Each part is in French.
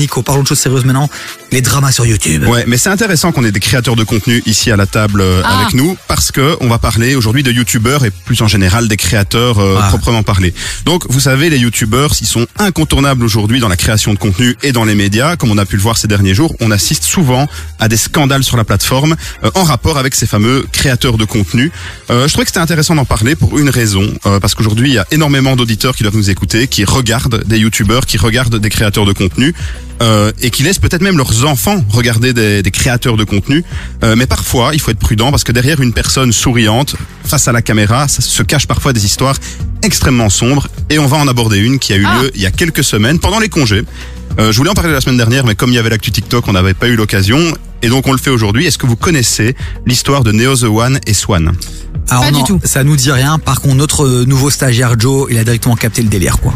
Nico, parlons de choses sérieuses maintenant. Les dramas sur YouTube. Ouais, mais c'est intéressant qu'on ait des créateurs de contenu ici à la table euh, Ah. avec nous parce que on va parler aujourd'hui de youtubeurs et plus en général des créateurs euh, Ah. proprement parlé. Donc vous savez les youtubeurs, ils sont incontournables aujourd'hui dans la création de contenu et dans les médias, comme on a pu le voir ces derniers jours, on assiste souvent à des scandales sur la plateforme euh, en rapport avec ces fameux créateurs de contenu. Euh, je trouvais que c'était intéressant d'en parler pour une raison euh, parce qu'aujourd'hui il y a énormément d'auditeurs qui doivent nous écouter, qui regardent des youtubeurs, qui regardent des créateurs de contenu euh, et qui laissent peut-être même leurs enfants regarder des, des créateurs de contenu. Euh, mais parfois, il faut être prudent parce que derrière une personne souriante, face à la caméra, ça se cache parfois des histoires extrêmement sombres. Et on va en aborder une qui a eu Ah. lieu il y a quelques semaines, pendant les congés. Euh, je voulais en parler la semaine dernière, mais comme il y avait l'actu TikTok, on n'avait pas eu l'occasion. Et donc on le fait aujourd'hui. Est-ce que vous connaissez l'histoire de Neo The One et Swan? Alors Pas du non, tout. ça nous dit rien. Par contre, notre nouveau stagiaire Joe, il a directement capté le délire, quoi.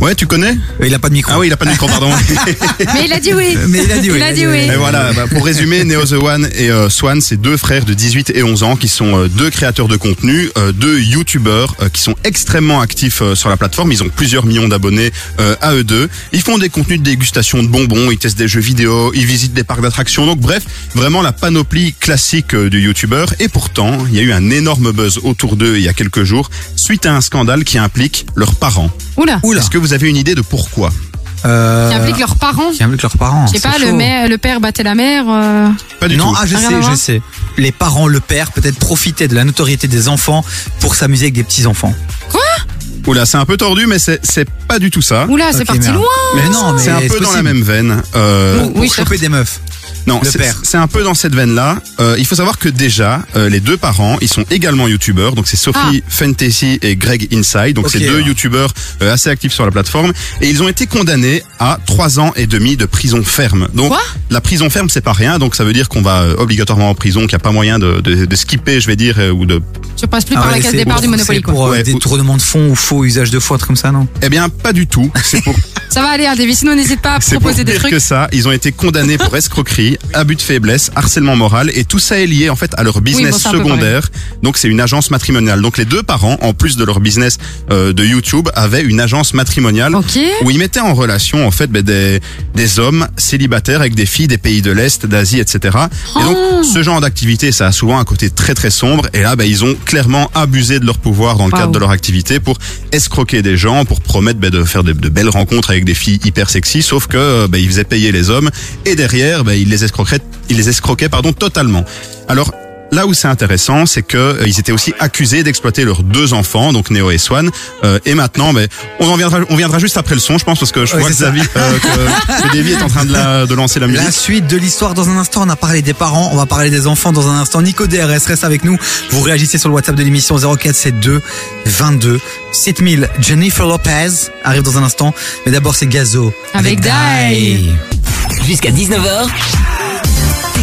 Ouais, tu connais Euh, Il a pas de micro. Ah oui, il a pas de micro, pardon. Mais il a dit oui. Mais il a dit oui. Il a dit oui. Et voilà, bah, pour résumer, Neo The One et euh, Swan, c'est deux frères de 18 et 11 ans qui sont euh, deux créateurs de contenu, euh, deux youtubeurs euh, qui sont extrêmement actifs euh, sur la plateforme. Ils ont plusieurs millions d'abonnés euh, à eux deux. Ils font des contenus de dégustation de bonbons, ils testent des jeux vidéo, ils visitent des parcs d'attractions. Donc bref, vraiment la panoplie classique euh, du youtubeur. Et pourtant, il y a eu un énorme buzz autour d'eux il y a quelques jours suite à un scandale qui implique leurs parents. Oula. Oula. Est-ce que vous avez une idée de pourquoi Euh, Qui implique leurs parents. qui implique leurs parents. Je sais pas, le, mère- le père battait la mère. euh, Pas du non, tout. ah, je Rien sais, je sais. Les parents, le père, peut-être profitaient de la notoriété des enfants pour s'amuser avec des petits enfants. Oula, c'est un peu tordu, mais c'est c'est pas du tout ça. Oula, c'est parti merde. loin. Mais non, mais c'est un peu dans la même veine. Euh, Pour, pour Oui, choper des meufs. non, c'est- un peu dans cette veine-là. Euh, il faut savoir que déjà, euh, les deux parents, ils sont également youtubeurs. Donc c'est Sophie Fantasy et Greg Inside. Donc c'est deux ouais. youtubeurs euh, assez actifs sur la plateforme. Et ils ont été condamnés à trois ans et demi de prison ferme. Donc Quoi? la prison ferme, c'est pas rien. Donc ça veut dire qu'on va euh, obligatoirement en prison, qu'il n'y a pas moyen de, de, de skipper, je vais dire, euh, ou de Je passe plus Ah par ouais, la case départ du Monopoly, quoi. pour euh, Ouais, ou- détournement de fonds ou faux usage de truc comme ça, non? Eh bien, pas du tout. C'est pour Ça va aller, hein, Davy. Sinon, n'hésite pas à C'est pour proposer des pire trucs. que ça. Ils ont été condamnés pour escroquerie, abus de faiblesse, harcèlement moral, et tout ça est lié en fait à leur business bon, secondaire. Donc c'est une agence matrimoniale. Donc les deux parents, en plus de leur business euh, de YouTube, avaient une agence matrimoniale Ok. où ils mettaient en relation en fait ben, des des hommes célibataires avec des filles des pays de l'est, d'Asie, etc. Et donc Oh. ce genre d'activité, ça a souvent un côté très très sombre. Et là, ben, ils ont clairement abusé de leur pouvoir dans le cadre de leur activité pour escroquer des gens, pour promettre ben, de faire de, de belles rencontres avec des filles hyper sexy. Sauf que euh, ben, ils faisaient payer les hommes et derrière, ben, ils les escroquaient, ils les escroquaient pardon totalement. Alors Là où c'est intéressant, c'est que euh, ils étaient aussi accusés d'exploiter leurs deux enfants, donc Néo et Swan. Euh, et maintenant, ben, on en viendra, on viendra juste après le son, je pense, parce que je Ouais, vois que c'est ça. Euh, que, que Davy est en train de, la- de lancer la musique. La suite de l'histoire dans un instant. On a parlé des parents, on va parler des enfants dans un instant. Nico DRS reste avec nous. Vous réagissez sur le WhatsApp de l'émission 0472 22 7000. Jennifer Lopez arrive dans un instant. Mais d'abord, c'est Gazo. Avec Dai. Jusqu'à 19h,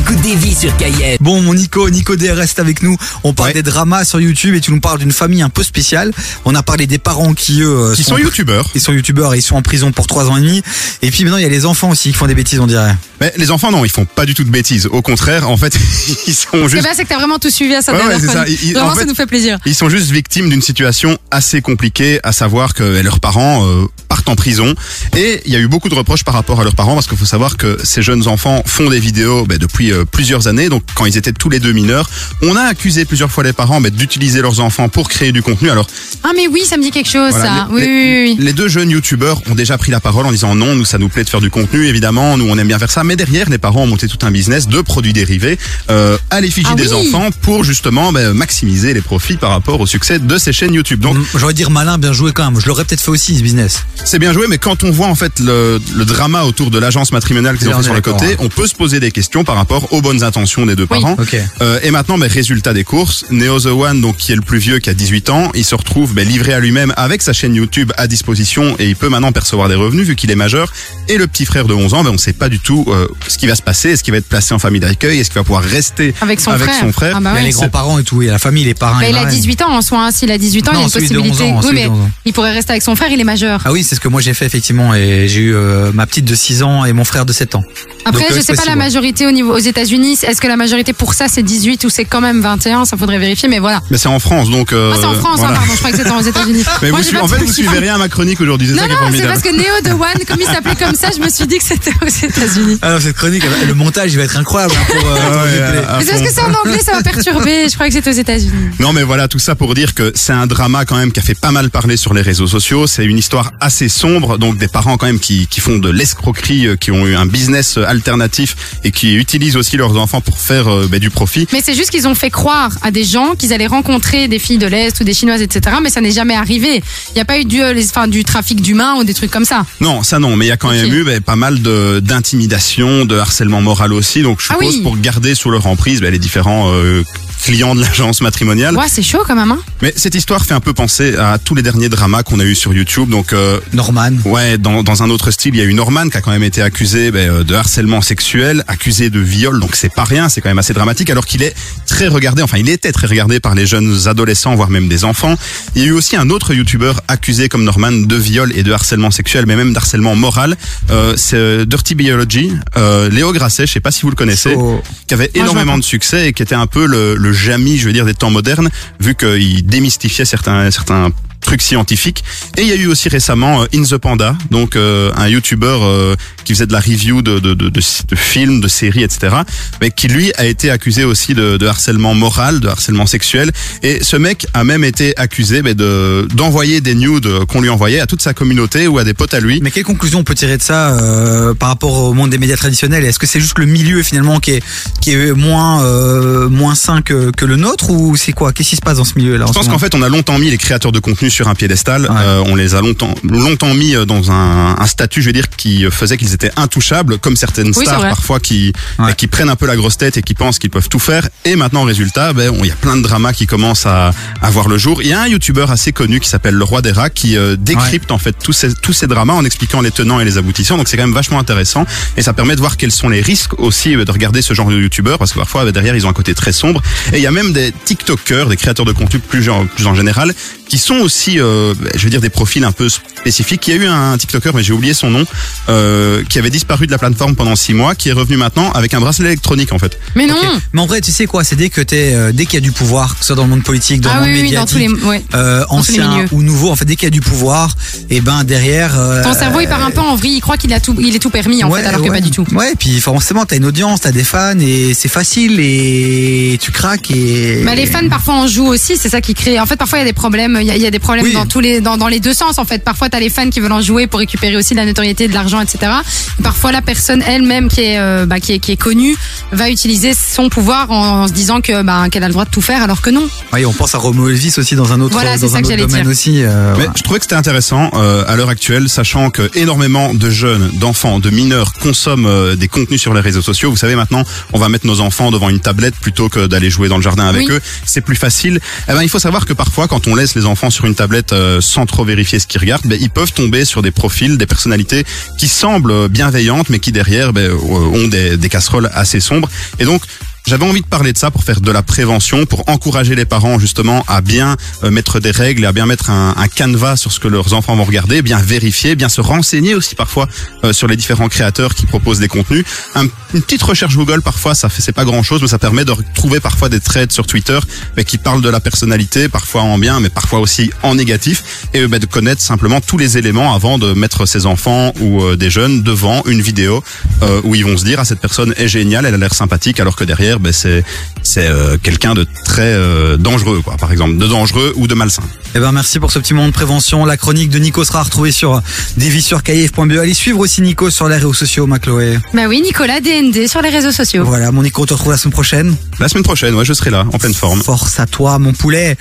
t'écoutes des vies sur KIF. Bon, mon Nico, Nico DR reste avec nous. On parle Ouais. des dramas sur YouTube et tu nous parles d'une famille un peu spéciale. On a parlé des parents qui, eux, euh, Qui sont youtubeurs. Ils sont youtubeurs et ils sont en prison pour trois ans et demi. Et puis maintenant, il y a les enfants aussi qui font des bêtises, on dirait. Mais les enfants, non, ils font pas du tout de bêtises. Au contraire, en fait, ils sont juste c'est que t'as vraiment tout suivi à sa Ouais, dernière ouais, c'est chronique. ça. Vraiment, en ça nous fait plaisir. Ils sont juste victimes d'une situation assez compliquée, à savoir que leurs parents euh, partent en prison. Et il y a eu beaucoup de reproches par rapport à leurs parents, parce qu'il faut savoir que ces jeunes enfants font des vidéos ben, depuis euh, plusieurs années. Donc quand ils étaient tous les deux mineurs, on a accusé plusieurs fois les parents ben, d'utiliser leurs enfants pour créer du contenu. Alors Ah, mais oui, ça me dit quelque chose, voilà, ça. les, Oui, les- oui, oui. les deux jeunes youtubeurs ont déjà pris la parole en disant non, nous ça nous plaît de faire du contenu, évidemment, nous on aime bien faire ça. Mais derrière, les parents ont monté tout un business de produits dérivés euh, à l'effigie Ah des oui. enfants pour justement ben, maximiser les profits par rapport au succès de ces chaînes YouTube. Donc J'aurais dire malin, bien joué quand même. Je l'aurais peut-être fait aussi, ce business. C'est bien joué, mais quand on voit en fait le, le drama autour de l'agence matrimoniale qu'ils Oui, ont on fait sur le côté, hein. on peut se poser des questions par rapport aux bonnes intentions des deux Oui. parents. Euh, et maintenant, ben, résultat des courses, Neo The One, donc qui est le plus vieux, qui a 18 ans, il se retrouve ben, livré à lui-même avec sa chaîne YouTube à disposition et il peut maintenant percevoir des revenus vu qu'il est majeur. Et le petit frère de 11 ans, ben, on ne sait pas du tout euh, ce qui va se passer. Est-ce qu'il va être placé en famille d'accueil? Est-ce qu'il va pouvoir rester Avec son avec frère. son frère? Ah, bah Il y a ouais. les grands-parents et tout, il y a la famille, les parents. Bah, il a marraines. 18 ans en soi, hein. s'il a 18 ans, Non, il y a une celui de 11 possibilité. ans, oui, mais 11 ans. il pourrait rester avec son frère, il est majeur. Ah oui, c'est ce que moi j'ai fait effectivement et j'ai eu euh, ma petite de 6 ans et mon frère de 7 ans. Après, Donc, euh, je c'est sais pas la majorité au niveau aux États-Unis. Est-ce que la majorité pour ça c'est 18 ou c'est quand même 21 Ça faudrait vérifier, mais voilà. Mais c'est en France, donc. euh, Ah, c'est en France, hein, voilà. pardon. Je crois que c'était aux États-Unis. Mais Moi, vous, suivez- en fait, vous suivi. suivez rien à ma chronique aujourd'hui, c'est Non, ça qui est non, c'est parce que Neo the One, comme il s'appelait comme ça, je me suis dit que c'était aux États-Unis. Alors cette chronique, va- le montage, il va être incroyable hein, pour, euh, Ah ouais, parce que c'est en anglais, ça m'a perturbé. Je crois que c'était aux États-Unis. Non mais voilà, tout ça pour dire que c'est un drama quand même qui a fait pas mal parler sur les réseaux sociaux. C'est une histoire assez sombre, donc des parents quand même qui, qui font de l'escroquerie, euh, qui ont eu un business euh, alternatif et qui utilisent aussi leurs enfants pour faire euh, ben, du profit. Mais c'est juste qu'ils ont fait croire à des gens qu'ils allaient rencontrer des filles de l'Est ou des Chinoises, etc. Mais ça n'est jamais arrivé. Il n'y a pas eu du, euh, les- enfin, du trafic d'humains ou des trucs comme ça. Non, ça non, mais il y a quand même eu ben, pas mal d'intimidation, de harcèlement moral aussi. Donc je Ah suppose oui. pour garder sous leur emprise ben, les différents euh, clients de l'agence matrimoniale. Ouais, c'est chaud quand même. Hein Mais cette histoire fait un peu penser à tous les derniers dramas qu'on a eu sur YouTube. Donc euh, Norman. Ouais, dans, dans un autre style, il y a eu Norman qui a quand même été accusé ben, euh, de harcèlement sexuel, accusé de viol, donc c'est pas rien, c'est quand même assez dramatique, alors qu'il est très regardé, enfin il était très regardé par les jeunes adolescents, voire même des enfants. Il y a eu aussi un autre YouTuber accusé comme Norman de viol et de harcèlement sexuel, mais même d'harcèlement moral. Euh, c'est euh, Dirty Biology, euh, Léo Grasset, je sais pas si vous le connaissez, Oh. qui avait énormément de succès et qui était un peu le, le Jamy, je veux dire, des temps modernes, vu qu'il démystifiait certains certains trucs scientifiques. Et il y a eu aussi récemment euh, In the Panda, donc euh, un YouTuber euh, qui faisait de la review de, de, de, de, films, de séries, etc. Mais qui lui a été accusé aussi de, harcèlement moral, de harcèlement sexuel. Et ce mec a même été accusé ben, de d'envoyer des nudes qu'on lui envoyait à toute sa communauté ou à des potes à lui. Mais quelle conclusion on peut tirer de ça euh, par rapport au monde des médias traditionnels? Est-ce que c'est juste le milieu finalement qui est qui est moins euh, moins sain que, que le nôtre ou c'est quoi? Qu'est-ce qui se passe dans ce milieu-là Je pense qu'en fait, on a longtemps mis les créateurs de contenu sur un piédestal. Ouais. Euh, on les a longtemps, longtemps mis euh, dans un, un statut, je veux dire, qui faisait qu'ils étaient intouchables, comme certaines stars parfois qui, Ouais. qui prennent un peu la grosse tête et qui pensent qu'ils peuvent tout faire. Et maintenant, résultat, ben, on- il y a plein de dramas qui commencent à, à voir le jour. Il y a un youtubeur assez connu qui s'appelle Le Roi des Rats qui euh, décrypte en fait tous ces, tous ces dramas en expliquant les tenants et les aboutissants. Donc c'est quand même vachement intéressant et ça permet de voir quels sont les risques aussi de regarder ce genre de youtubeur parce que parfois euh, derrière ils ont un côté très sombre. Et il y a même des TikTokers, des créateurs de contenu plus, en- plus en général, qui sont aussi, euh, je veux dire, des profils un peu spécifiques. Il y a eu un TikToker, mais j'ai oublié son nom, euh, qui avait disparu de la plateforme pendant six mois, qui est revenu maintenant avec un bracelet électronique en fait. Mais non. Ok. Mais en vrai, tu sais quoi C'est dès que t'es, euh, dès qu'il y a du pouvoir, que ce soit dans le monde politique, dans Ah le monde oui, oui, dans tous les. Ouais. euh, tous les ancien ou nouveau, en fait, dès qu'il y a du pouvoir, et ben derrière. euh, Ton cerveau, il part un peu en vrille. Il croit qu'il a tout, il est tout permis en ouais, fait, alors que ouais. pas du tout. Ouais, puis forcément, t'as une audience, t'as des fans, et c'est facile, et tu craques, et. Mais les fans parfois en jouent aussi, c'est ça qui crée. En fait, parfois il y a des problèmes. Il y a, il y a des problèmes Oui. dans tous les, dans, dans les deux sens. En fait, parfois t'as les fans qui veulent en jouer pour récupérer aussi de la notoriété, de l'argent, etc. Et parfois la personne elle-même qui est, euh, bah, qui est, qui est connue va utiliser son pouvoir en, en se disant que, bah, qu'elle a le droit de tout faire, alors que non. Ouais, on pense à Romo Elvis aussi dans un autre, Voilà, c'est dans ça un que autre j'allais domaine dire. aussi. euh, Mais voilà. je trouvais que c'était intéressant euh, à l'heure actuelle, sachant que énormément de jeunes, d'enfants, de mineurs consomment euh, des contenus sur les réseaux sociaux. Vous savez maintenant, on va mettre nos enfants devant une tablette plutôt que d'aller jouer dans le jardin avec Oui. eux. C'est plus facile. Eh ben, il faut savoir que parfois, quand on laisse les enfants sur une tablette euh, sans trop vérifier ce qu'ils regardent, ben, ils peuvent tomber sur des profils, des personnalités qui semblent bienveillantes, mais qui derrière ben, euh, ont des, des casseroles assez sombres. Et donc j'avais envie de parler de ça pour faire de la prévention, pour encourager les parents justement à bien euh, mettre des règles, et à bien mettre un, un canevas sur ce que leurs enfants vont regarder, bien vérifier, bien se renseigner aussi parfois euh, sur les différents créateurs qui proposent des contenus. Un- une petite recherche Google parfois, ça fait c'est pas grand chose, mais ça permet de trouver parfois des threads sur Twitter mais qui parlent de la personnalité, parfois en bien, mais parfois aussi en négatif, et euh, ben, de connaître simplement tous les éléments avant de mettre ses enfants ou euh, des jeunes devant une vidéo euh, où ils vont se dire ah cette personne est géniale, elle a l'air sympathique, alors que derrière ben, c'est c'est euh, quelqu'un de très euh, dangereux quoi, par exemple, de dangereux ou de malsain. Eh ben merci pour ce petit moment de prévention. La chronique de Nico sera retrouvée sur devisurkaif.be. Allez suivre aussi Nico sur les réseaux sociaux, ma Chloé. Bah oui, Nicolas DND sur les réseaux sociaux. Voilà, mon Nico, on te retrouve la semaine prochaine. La semaine prochaine, ouais, je serai là, en pleine forme. Force à toi, mon poulet.